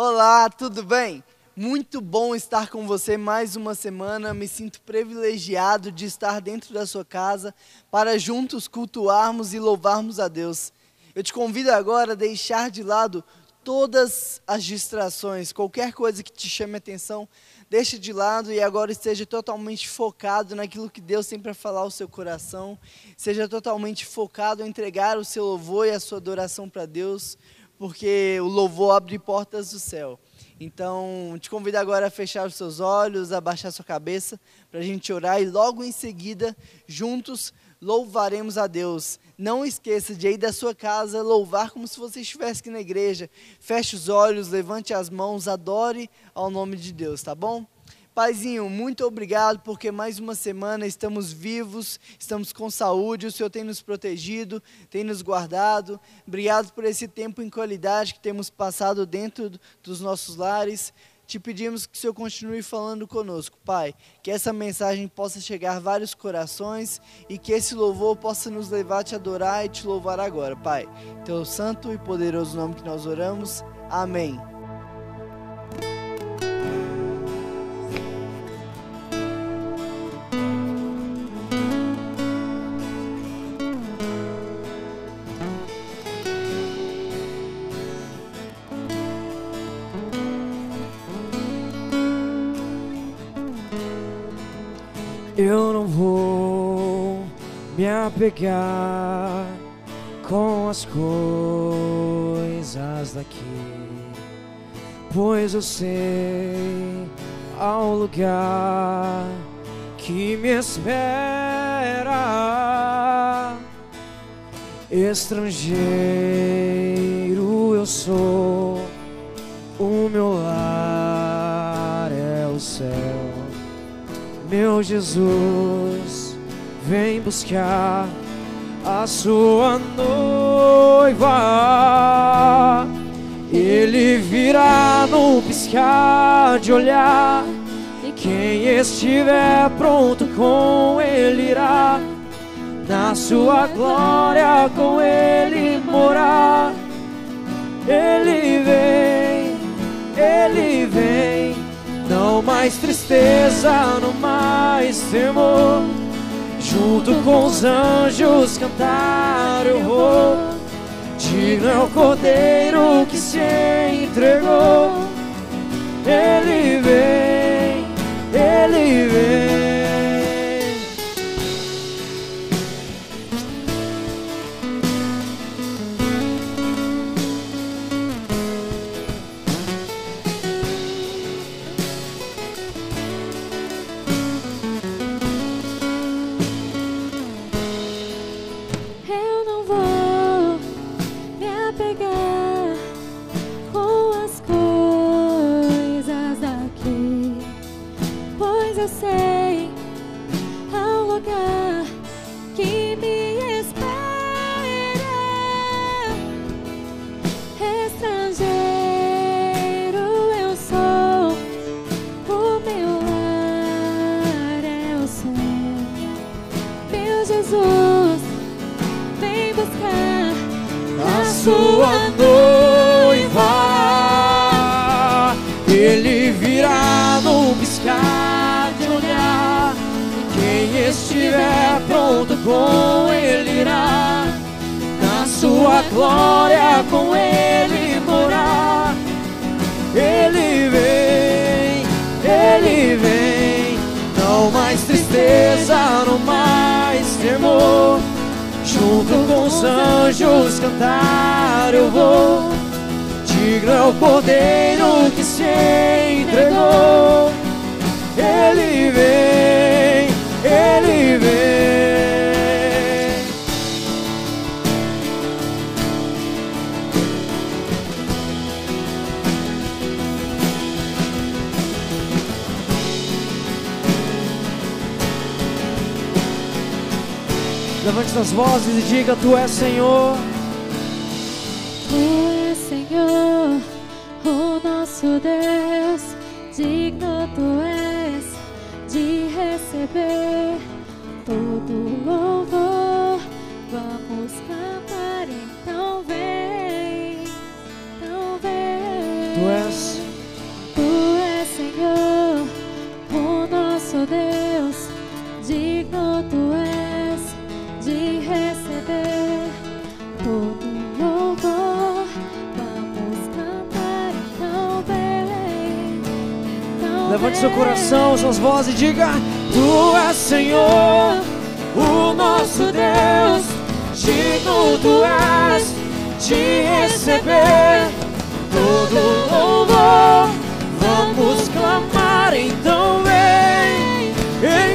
Olá, tudo bem? Muito bom estar com você mais uma semana. Me sinto privilegiado de estar dentro da sua casa para juntos cultuarmos e louvarmos a Deus. Eu te convido agora a deixar de lado todas as distrações, qualquer coisa que te chame atenção, deixe de lado e agora esteja totalmente focado naquilo que Deus tem para falar ao seu coração. Seja totalmente focado em entregar o seu louvor e a sua adoração para Deus porque o louvor abre portas do céu. Então, te convido agora a fechar os seus olhos, a baixar sua cabeça, para a gente orar e logo em seguida, juntos, louvaremos a Deus. Não esqueça de ir da sua casa louvar como se você estivesse aqui na igreja. Feche os olhos, levante as mãos, adore ao nome de Deus, tá bom? Paizinho, muito obrigado porque mais uma semana estamos vivos, estamos com saúde, o Senhor tem nos protegido, tem nos guardado. Obrigado por esse tempo em qualidade que temos passado dentro dos nossos lares. Te pedimos que o Senhor continue falando conosco, Pai. Que essa mensagem possa chegar a vários corações e que esse louvor possa nos levar a te adorar e te louvar agora, Pai. Teu santo e poderoso nome que nós oramos. Amém. Eu não vou me apegar com as coisas daqui, pois eu sei ao lugar que me espera. Estrangeiro eu sou, o meu lar meu Jesus, vem buscar a sua noiva. Ele virá no piscar de olhar, e quem estiver pronto com ele irá. Na sua glória com ele morar. Ele vem, ele vem mais tristeza, não mais temor. Junto com os anjos cantar eu vou. Digno é o cordeiro que se entregou. Ele vem, ele vem. Com ele irá, na sua glória com ele morar. Ele vem, ele vem, não mais tristeza, não mais temor. Junto com os anjos cantar eu vou. Digno é o cordeiro que se entregou. Ele vem, Levante suas vozes e diga: Tu és Senhor. Tu és Senhor, o nosso Deus. Digno tu és de receber todo louvor. Vamos cantar, então vem, então vem. Tu és. Tu és Senhor, o nosso Deus, digno tu Levante seu coração, suas vozes e diga: Tu és Senhor, o nosso Deus, digno tu és de receber todo louvor. Vamos clamar, então vem,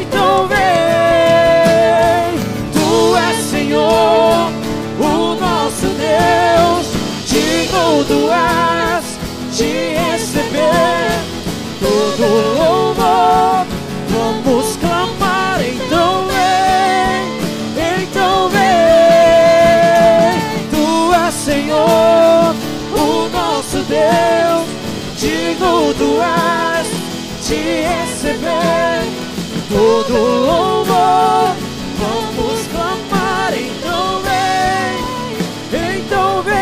então vem. Tu és Senhor, de receber todo louvor. Vamos clamar, então vem, então vem.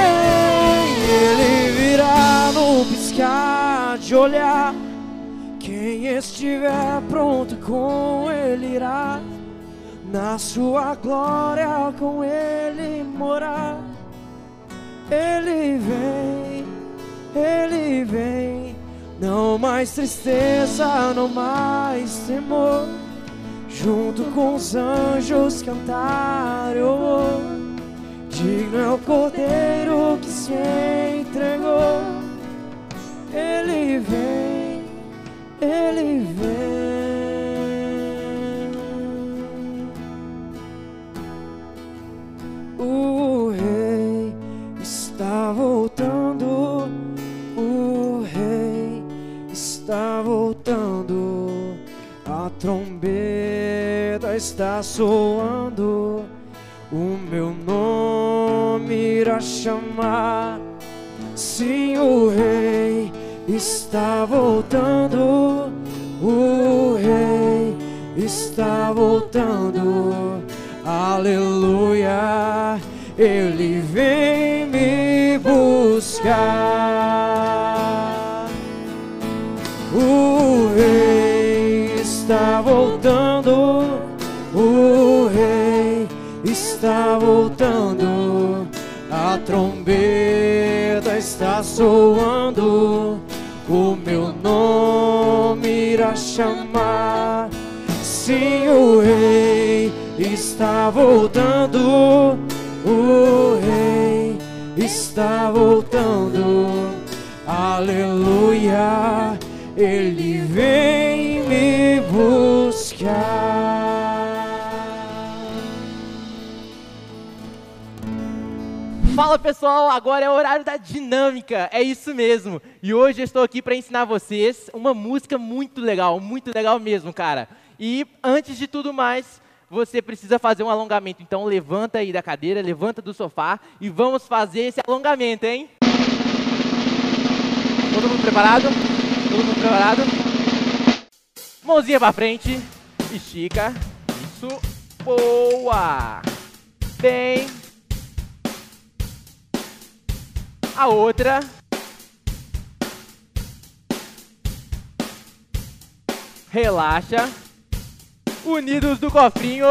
Ele virá no piscar de olhar. Quem estiver pronto com ele irá, na sua glória com ele morar. Ele vem, ele vem, não mais tristeza, não mais temor. Junto com os anjos cantar, oh, digno é o cordeiro que se entregou. Ele vem, ele vem. Está soando, o meu nome irá chamar. Sim, o rei está voltando, o rei está voltando, aleluia, ele está voltando, a trombeta está soando, o meu nome irá chamar. Sim, o rei está voltando, o rei está voltando, aleluia, ele vem Fala pessoal, agora é o horário da dinâmica, é isso mesmo. E hoje eu estou aqui para ensinar vocês uma música muito legal, muito legal mesmo, cara. E antes de tudo mais, você precisa fazer um alongamento. Então levanta aí da cadeira, levanta do sofá e vamos fazer esse alongamento, hein? Todo mundo preparado? Todo mundo preparado? Mãozinha para frente, estica. Isso, boa. Bem, a outra. Relaxa. Unidos do cofrinho.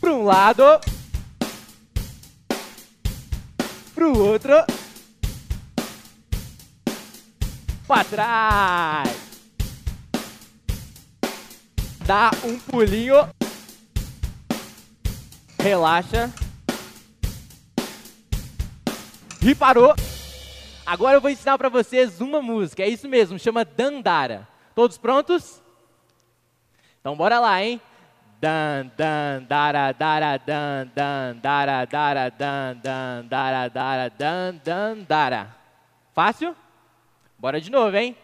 Para um lado. Para o outro. Para trás. Dá um pulinho. Relaxa. E parou. Agora eu vou ensinar para vocês uma música. É isso mesmo, chama Dandara. Todos prontos? Então bora lá, hein? Dan dan dara dara dan dan dara dara dan dan dara dara dan dan dara. Fácil? Bora de novo, hein?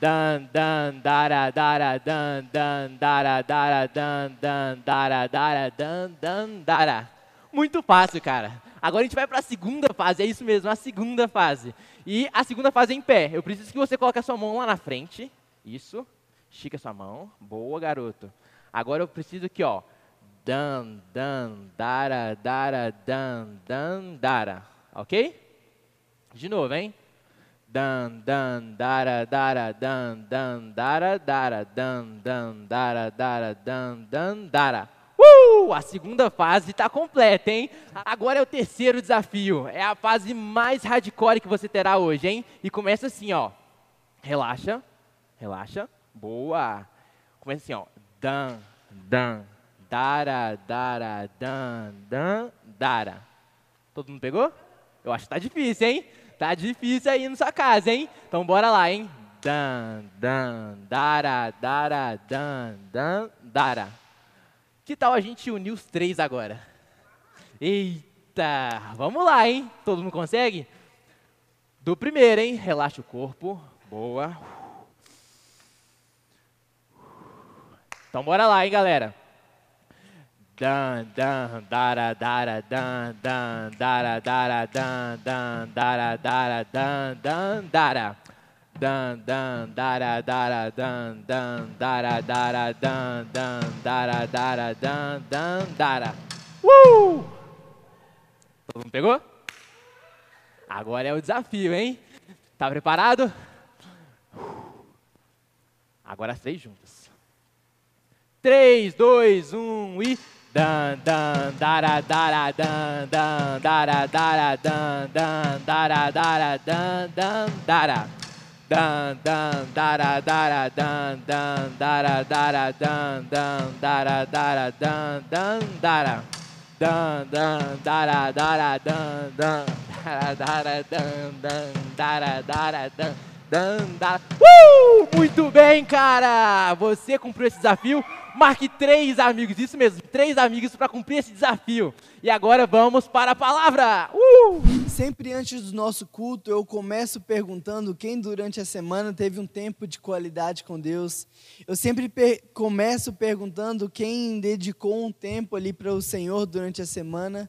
Dan dan dara dara dan dan dara dara dan dan dara dara dan dan dara. Muito fácil, cara. Agora a gente vai para a segunda fase, é isso mesmo, a segunda fase. E a segunda fase é em pé. Eu preciso que você coloque a sua mão lá na frente. Isso. Estica a sua mão. Boa, garoto. Agora eu preciso aqui, ó. Dan, dan, dara, dara, dan, dan, dara. Ok? De novo, hein? Dan, dan, dara, dara, dan, dan, dara, dara, dan, dan, dara, dara, dan, dan, dara. A segunda fase está completa, hein? Agora é o terceiro desafio. É a fase mais hardcore que você terá hoje, hein? E começa assim, ó. Relaxa, relaxa. Boa. Começa assim, ó. Dan, dan, dara, dara, dan, dan, dara. Todo mundo pegou? Eu acho que tá difícil, hein? Tá difícil aí na sua casa, hein? Então bora lá, hein? Dan, dan, dara, dara, dan, dan, dara. Que tal a gente unir os três agora? Eita, vamos lá, hein? Todo mundo consegue? Do primeiro, hein? Relaxa o corpo. Boa. Então bora lá, hein, galera? Dan, dan, dara, dara, dan, dan, dara, dara, dan, dan, dara, dara, dan, dan, dara. Dan, dan, dara, dara, dan, dan, dara, dara, dan, dan, dara, dara, dan, dan, dara. Uh! Todo mundo pegou? Agora é o desafio, hein? Tá preparado? Agora as três juntas. Três, dois, um e... Dan, dan, dara, dara, dan, dan, dara, dara, dan, dan, dara, dara, dan, dan, dara. Dan, dan, dara, dara, dan, dan, dara, dara, dan, dan, dara, dara, dan, dan, dara. Dan, dan, dara, dara, dan, dan, dara, dara, dan, dan, dara, dara, dan, dan, dara. Uh! Muito bem, cara! Você cumpriu esse desafio. Marque três amigos, isso mesmo, três amigos para cumprir esse desafio. E agora vamos para a palavra. Uh! Sempre antes do nosso culto, eu começo perguntando quem durante a semana teve um tempo de qualidade com Deus. Eu sempre per começo perguntando quem dedicou um tempo ali para o Senhor durante a semana.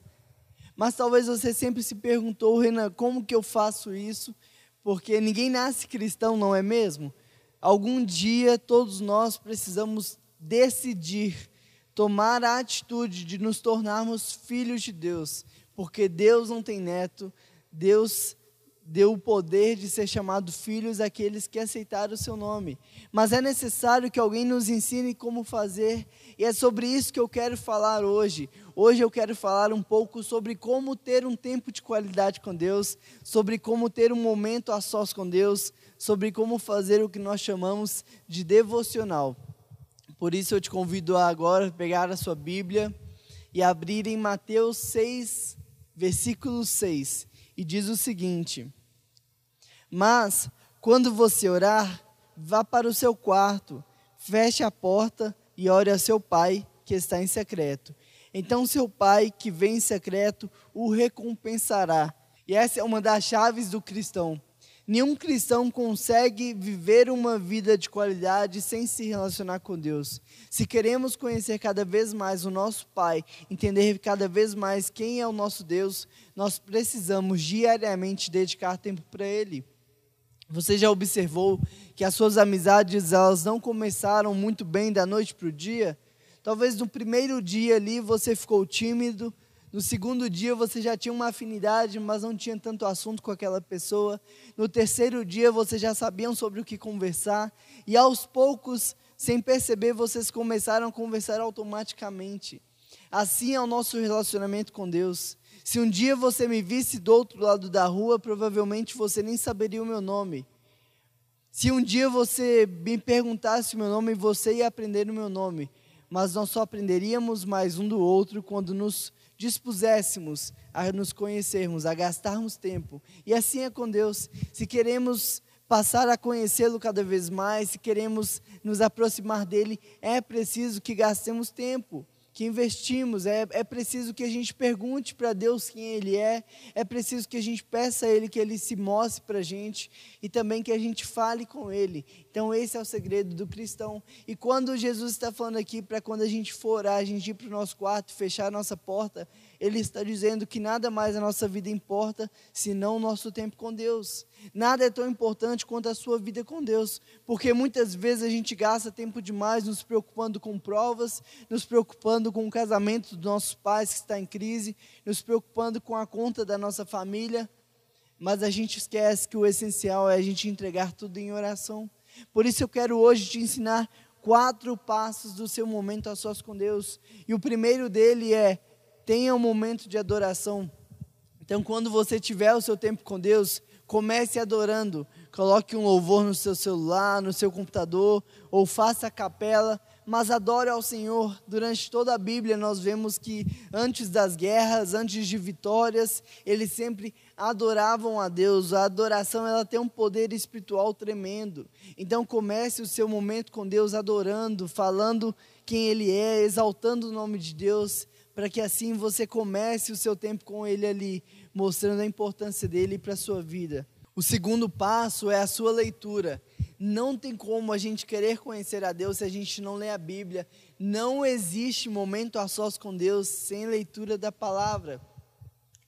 Mas talvez você sempre se perguntou, Renan, como que eu faço isso? Porque ninguém nasce cristão, não é mesmo? Algum dia todos nós precisamos decidir tomar a atitude de nos tornarmos filhos de Deus, porque Deus não tem neto, Deus deu o poder de ser chamado filhos àqueles que aceitaram o seu nome. Mas é necessário que alguém nos ensine como fazer, e é sobre isso que eu quero falar hoje. Hoje eu quero falar um pouco sobre como ter um tempo de qualidade com Deus, sobre como ter um momento a sós com Deus, sobre como fazer o que nós chamamos de devocional. Por isso eu te convido a agora pegar a sua Bíblia e abrir em Mateus 6, versículo 6. E diz o seguinte: Mas, quando você orar, vá para o seu quarto, feche a porta e ore a seu pai que está em secreto. Então seu pai que vem em secreto o recompensará. E essa é uma das chaves do cristão. Nenhum cristão consegue viver uma vida de qualidade sem se relacionar com Deus. Se queremos conhecer cada vez mais o nosso Pai, entender cada vez mais quem é o nosso Deus, nós precisamos diariamente dedicar tempo para Ele. Você já observou que as suas amizades elas não começaram muito bem da noite para o dia? Talvez no primeiro dia ali você ficou tímido, no segundo dia você já tinha uma afinidade, mas não tinha tanto assunto com aquela pessoa. No terceiro dia vocês já sabiam sobre o que conversar. E aos poucos, sem perceber, vocês começaram a conversar automaticamente. Assim é o nosso relacionamento com Deus. Se um dia você me visse do outro lado da rua, provavelmente você nem saberia o meu nome. Se um dia você me perguntasse o meu nome, você ia aprender o meu nome. Mas nós só aprenderíamos mais um do outro quando nos dispuséssemos a nos conhecermos, a gastarmos tempo. E assim é com Deus. Se queremos passar a conhecê-lo cada vez mais, se queremos nos aproximar dele, é preciso que gastemos tempo que investimos, é, é preciso que a gente pergunte para Deus quem Ele é, é preciso que a gente peça a Ele que Ele se mostre para a gente e também que a gente fale com Ele. Então, esse é o segredo do cristão. E quando Jesus está falando aqui para quando a gente for orar, a gente ir para o nosso quarto, fechar a nossa porta, Ele está dizendo que nada mais a nossa vida importa senão o nosso tempo com Deus. Nada é tão importante quanto a sua vida com Deus, porque muitas vezes a gente gasta tempo demais nos preocupando com provas, nos preocupando com o casamento dos nossos pais que está em crise, nos preocupando com a conta da nossa família. mas a gente esquece que o essencial é a gente entregar tudo em oração. Por isso eu quero hoje te ensinar quatro passos do seu momento a sós com Deus. E o primeiro dele é tenha um momento de adoração. Então, quando você tiver o seu tempo com Deus, comece adorando. Coloque um louvor no seu celular, no seu computador, ou faça a capela, mas adore ao Senhor. Durante toda a Bíblia, nós vemos que antes das guerras, antes de vitórias, eles sempre adoravam a Deus. A adoração ela tem um poder espiritual tremendo. Então, comece o seu momento com Deus adorando, falando quem Ele é, exaltando o nome de Deus para que assim você comece o seu tempo com Ele ali, mostrando a importância dele para a sua vida. O segundo passo é a sua leitura. Não tem como a gente querer conhecer a Deus se a gente não lê a Bíblia. Não existe momento a sós com Deus sem leitura da palavra.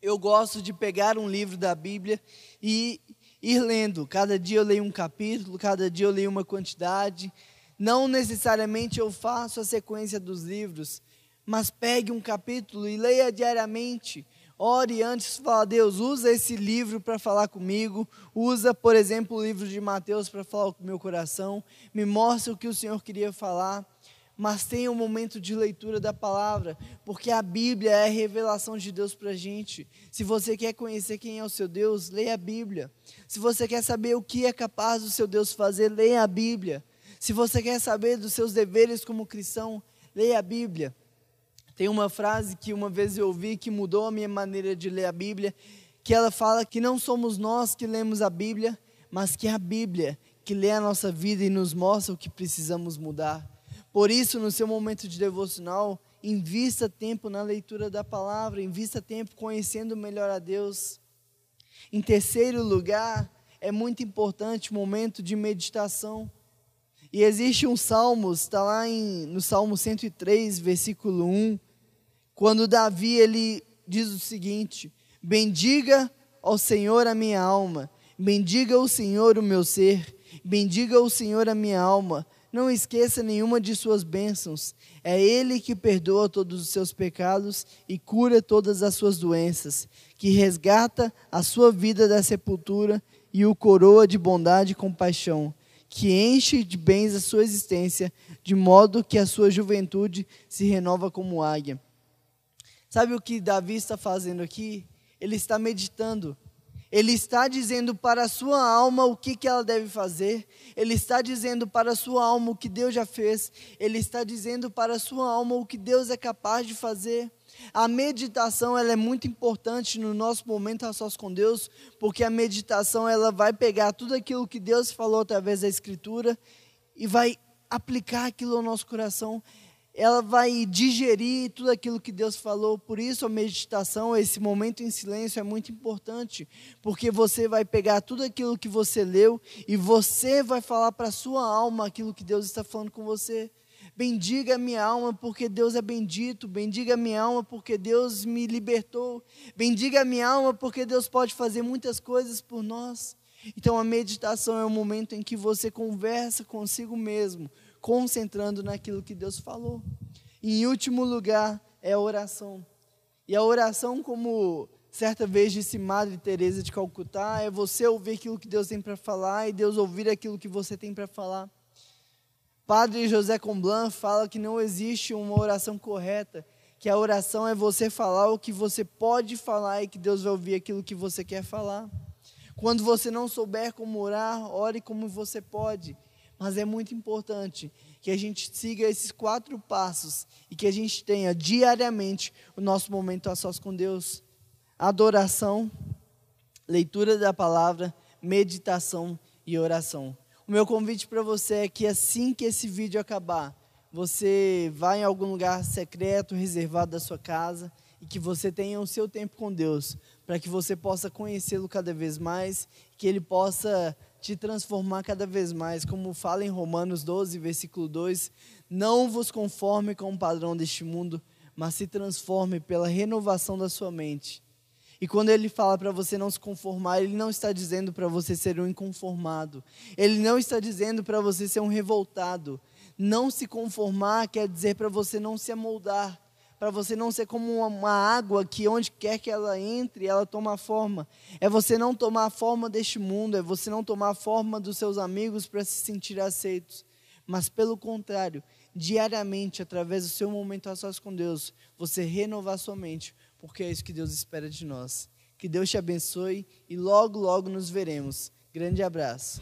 Eu gosto de pegar um livro da Bíblia e ir lendo. Cada dia eu leio um capítulo, cada dia eu leio uma quantidade. Não necessariamente eu faço a sequência dos livros, mas pegue um capítulo e leia diariamente. Ore antes, fala, Deus, usa esse livro para falar comigo. Usa, por exemplo, o livro de Mateus para falar com o meu coração. Me mostra o que o Senhor queria falar. Mas tenha um momento de leitura da palavra, porque a Bíblia é a revelação de Deus para a gente. Se você quer conhecer quem é o seu Deus, leia a Bíblia. Se você quer saber o que é capaz do seu Deus fazer, leia a Bíblia. Se você quer saber dos seus deveres como cristão, leia a Bíblia. Tem uma frase que uma vez eu ouvi que mudou a minha maneira de ler a Bíblia, que ela fala que não somos nós que lemos a Bíblia, mas que é a Bíblia que lê a nossa vida e nos mostra o que precisamos mudar. Por isso, no seu momento de devocional, invista tempo na leitura da palavra, invista tempo conhecendo melhor a Deus. Em terceiro lugar, é muito importante o momento de meditação. E existe um salmo, está lá em, no Salmo 103, versículo 1, quando Davi ele diz o seguinte: Bendiga ao Senhor a minha alma, bendiga o Senhor o meu ser, bendiga o Senhor a minha alma. Não esqueça nenhuma de suas bênçãos. É Ele que perdoa todos os seus pecados e cura todas as suas doenças, que resgata a sua vida da sepultura e o coroa de bondade e compaixão, que enche de bens a sua existência, de modo que a sua juventude se renova como águia. Sabe o que Davi está fazendo aqui? Ele está meditando. Ele está dizendo para a sua alma o que, que ela deve fazer. Ele está dizendo para a sua alma o que Deus já fez. Ele está dizendo para a sua alma o que Deus é capaz de fazer. A meditação ela é muito importante no nosso momento a sós com Deus, porque a meditação ela vai pegar tudo aquilo que Deus falou através da Escritura e vai aplicar aquilo ao nosso coração ela vai digerir tudo aquilo que Deus falou. Por isso, a meditação, esse momento em silêncio é muito importante, porque você vai pegar tudo aquilo que você leu e você vai falar para a sua alma aquilo que Deus está falando com você. Bendiga minha alma, porque Deus é bendito. Bendiga a minha alma, porque Deus me libertou. Bendiga minha alma, porque Deus pode fazer muitas coisas por nós. Então, a meditação é o momento em que você conversa consigo mesmo concentrando naquilo que Deus falou. E, em último lugar, é a oração. E a oração, como certa vez disse Madre Teresa de Calcutá, é você ouvir aquilo que Deus tem para falar e Deus ouvir aquilo que você tem para falar. Padre José Comblan fala que não existe uma oração correta, que a oração é você falar o que você pode falar e que Deus vai ouvir aquilo que você quer falar. Quando você não souber como orar, ore como você pode. Mas é muito importante que a gente siga esses quatro passos e que a gente tenha diariamente o nosso momento a sós com Deus: adoração, leitura da palavra, meditação e oração. O meu convite para você é que assim que esse vídeo acabar, você vá em algum lugar secreto, reservado da sua casa e que você tenha o seu tempo com Deus, para que você possa conhecê-lo cada vez mais, que ele possa te transformar cada vez mais, como fala em Romanos 12, versículo 2: Não vos conforme com o padrão deste mundo, mas se transforme pela renovação da sua mente. E quando ele fala para você não se conformar, ele não está dizendo para você ser um inconformado. Ele não está dizendo para você ser um revoltado. Não se conformar quer dizer para você não se amoldar, para você não ser como uma, água que onde quer que ela entre, ela toma forma. É você não tomar a forma deste mundo, é você não tomar a forma dos seus amigos para se sentir aceitos. Mas pelo contrário, diariamente, através do seu momento a sós com Deus, você renovar sua mente, porque é isso que Deus espera de nós. Que Deus te abençoe e logo, logo nos veremos. Grande abraço.